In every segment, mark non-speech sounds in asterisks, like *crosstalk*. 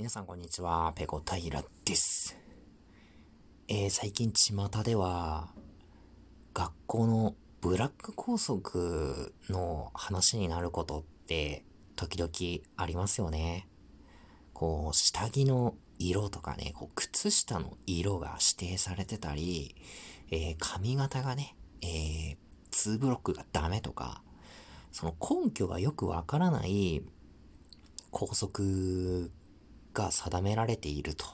皆さんこんにちは、ペコタイラです。えー、最近巷では、学校のブラック校則の話になることって時々ありますよね。こう、下着の色とかね、こう靴下の色が指定されてたり、えー、髪型がね、えー、2ブロックがダメとか、その根拠がよくわからない校則が定められていると。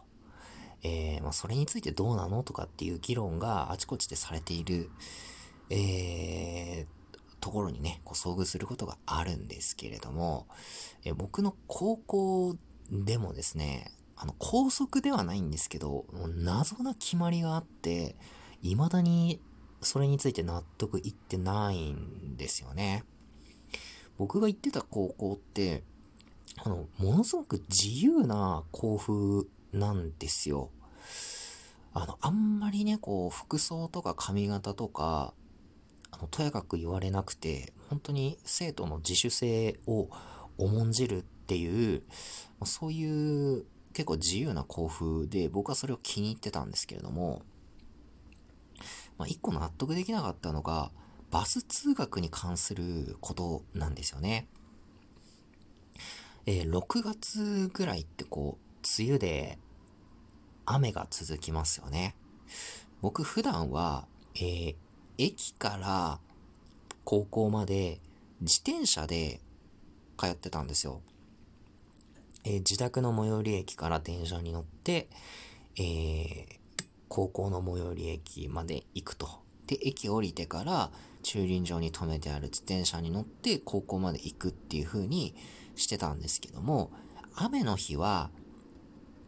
えー、まあ、それについてどうなのとかっていう議論があちこちでされている、えー、ところにね、こう遭遇することがあるんですけれども、えー、僕の高校でもですね、あの、高速ではないんですけど、謎な決まりがあって、未だにそれについて納得いってないんですよね。僕が行ってた高校って、あの、ものすごく自由な校風なんですよ。あの、あんまりね、こう、服装とか髪型とか、あの、とやかく言われなくて、本当に生徒の自主性を重んじるっていう、そういう結構自由な校風で、僕はそれを気に入ってたんですけれども、まあ、一個納得できなかったのが、バス通学に関することなんですよね。えー、6月ぐらいってこう、梅雨で雨が続きますよね。僕普段は、えー、駅から高校まで自転車で通ってたんですよ。えー、自宅の最寄り駅から電車に乗って、えー、高校の最寄り駅まで行くと。で、駅降りてから駐輪場に止めてある自転車に乗って高校まで行くっていう風にしてたんですけども、雨の日は、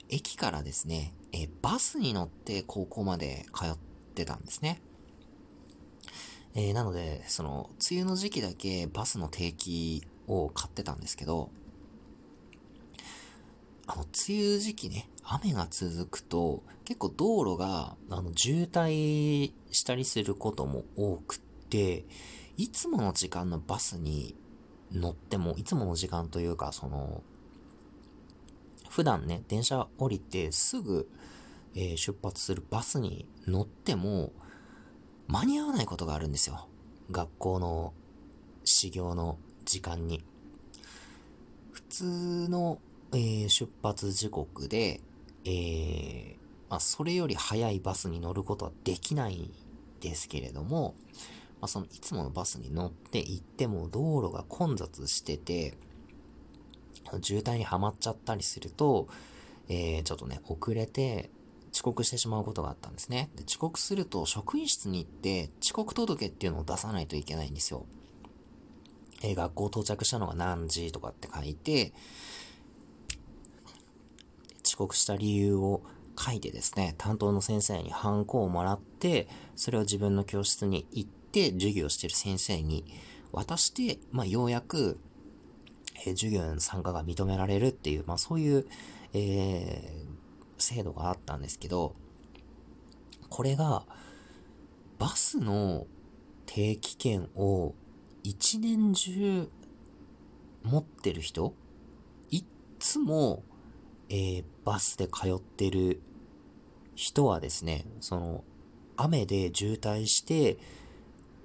駅からですね、えバスに乗って高校まで通ってたんですね。えー、なので、その、梅雨の時期だけバスの定期を買ってたんですけど、あの、梅雨時期ね、雨が続くと、結構道路が、あの、渋滞したりすることも多くって、いつもの時間のバスに乗っても、いつもの時間というか、その、普段ね、電車降りてすぐ、えー、出発するバスに乗っても、間に合わないことがあるんですよ。学校の始業の時間に。普通の、えー、出発時刻で、えー、まあ、それより早いバスに乗ることはできないですけれども、まあ、そのいつものバスに乗って行っても道路が混雑してて、渋滞にはまっちゃったりすると、えー、ちょっとね、遅れて遅刻してしまうことがあったんですね。で遅刻すると職員室に行って遅刻届っていうのを出さないといけないんですよ。えー、学校到着したのが何時とかって書いて、遅刻した理由を書いてですね、担当の先生にハンコをもらって、それを自分の教室に行って、授業してる先生に渡して、まあ、ようやく、えー、授業への参加が認められるっていう、まあ、そういう、えー、制度があったんですけど、これが、バスの定期券を一年中持ってる人いっつも、えー、バスで通ってる人はですね、その、雨で渋滞して、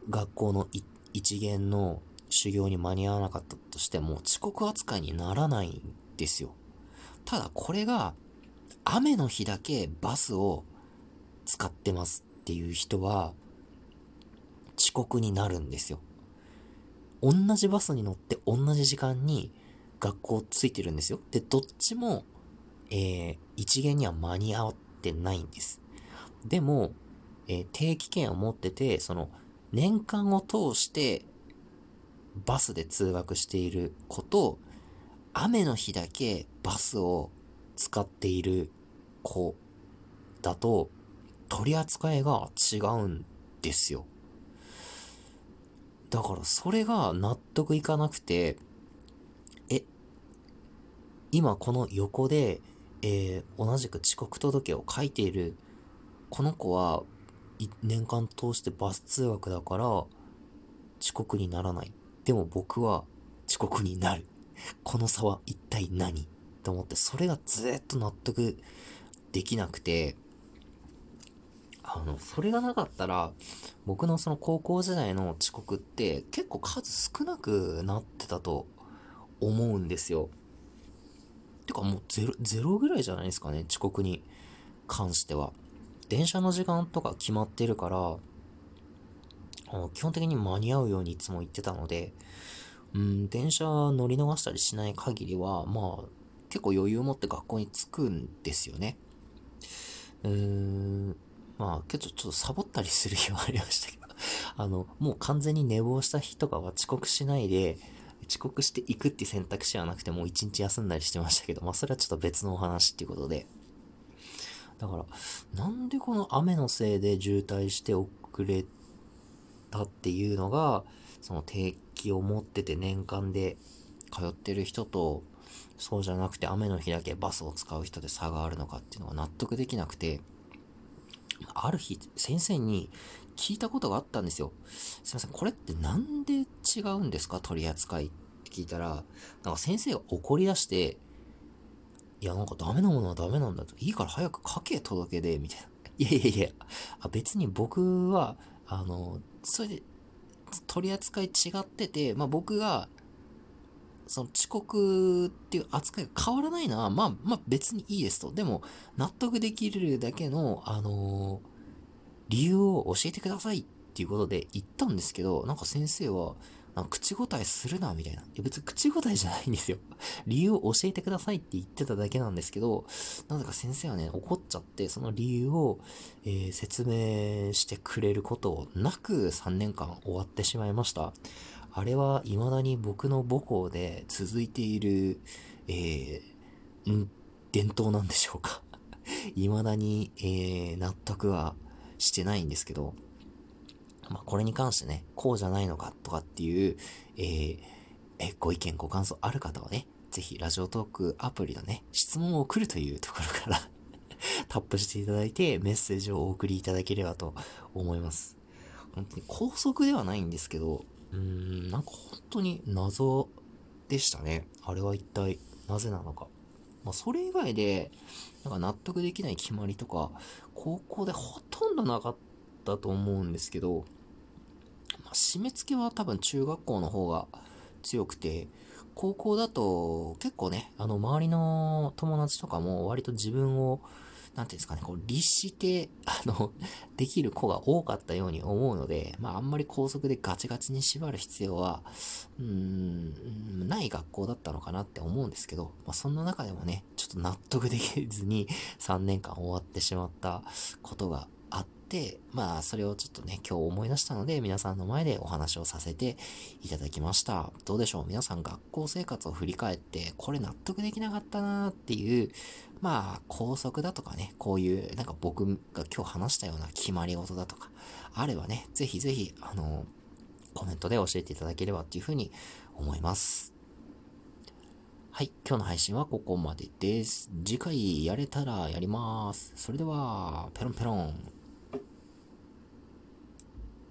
学校の一元の修行に間に合わなかったとしても遅刻扱いにならないんですよ。ただこれが雨の日だけバスを使ってますっていう人は遅刻になるんですよ。同じバスに乗って同じ時間に学校ついてるんですよ。で、どっちも、えー、一元には間に合ってないんです。でも、えー、定期券を持ってて、その、年間を通してバスで通学している子と、雨の日だけバスを使っている子だと、取り扱いが違うんですよ。だからそれが納得いかなくて、え、今この横で、えー、同じく遅刻届を書いているこの子は年間通してバス通学だから遅刻にならない。でも僕は遅刻になる。*laughs* この差は一体何？っって思って、それがずっと納得できなくて、あの、それがなかったら、僕のその高校時代の遅刻って結構数少なくなってたと思うんですよ。てかもうゼロ、ゼロぐらいじゃないですかね、遅刻に関しては。電車の時間とか決まってるから、基本的に間に合うようにいつも言ってたので、うん、電車乗り逃したりしない限りは、まあ、結構余裕を持って学校に着くんですよね。うーん、まあ、結構ちょっとサボったりする日はありましたけど、*laughs* あの、もう完全に寝坊した日とかは遅刻しないで、遅刻していくって選択肢はなくて、もう一日休んだりしてましたけど、まあそれはちょっと別のお話っていうことで。だから、なんでこの雨のせいで渋滞して遅れたっていうのが、その定期を持ってて年間で通ってる人と、そうじゃなくて雨の日だけバスを使う人で差があるのかっていうのが納得できなくて、ある日、先生に聞いたことがあったんですよ。すいません、これってなんで違うんですか？取り扱いって聞いたら、なんか先生が怒り出して、いや、なんかダメなものはダメなんだと。いいから早く書け、届けで、みたいな。*laughs* いやいやいや、あ別に僕は、あの、それで、取り扱い違ってて、まあ僕が、その遅刻っていう扱いが変わらないのは、まあ、まあ別にいいですと。でも、納得できるだけの、あの、理由を教えてくださいっていうことで言ったんですけど、なんか先生は、なんか口答えするな、みたいな。いや別に口答えじゃないんですよ。*laughs* 理由を教えてくださいって言ってただけなんですけど、なぜか先生はね、怒っちゃって、その理由を、えー、説明してくれることなく3年間終わってしまいました。あれは未だに僕の母校で続いている、えー、ん、伝統なんでしょうか。*laughs* 未だに、えー、納得はしてないんですけど、まあ、これに関してね、こうじゃないのかとかっていう、えー、え、ご意見、ご感想ある方はね、ぜひラジオトークアプリのね、質問を送るというところから *laughs* タップしていただいてメッセージをお送りいただければと思います。本当に高速ではないんですけど、うーん、なんか本当に謎でしたね。あれは一体なぜなのか。まあ、それ以外で、なんか納得できない決まりとか、高校でほとんどなかったと思うんですけど、まあ、締め付けは多分中学校の方が強くて、高校だと結構ね、あの周りの友達とかも割と自分をなんていうんですかね、こう、律して、あの、*laughs* できる子が多かったように思うので、まあ、あんまり高速でガチガチに縛る必要は、うーん、ない学校だったのかなって思うんですけど、まあ、そんな中でもね、ちょっと納得できずに *laughs* 3年間終わってしまったことが、まあ、それをちょっとね、今日思い出したので、皆さんの前でお話をさせていただきました。どうでしょう？皆さん学校生活を振り返って、これ納得できなかったなーっていう、まあ、高速だとかね、こういう、なんか僕が今日話したような決まり事だとか、あればね、ぜひぜひ、あの、コメントで教えていただければっていうふうに思います。はい、今日の配信はここまでです。次回やれたらやります。それでは、ペロンペロン。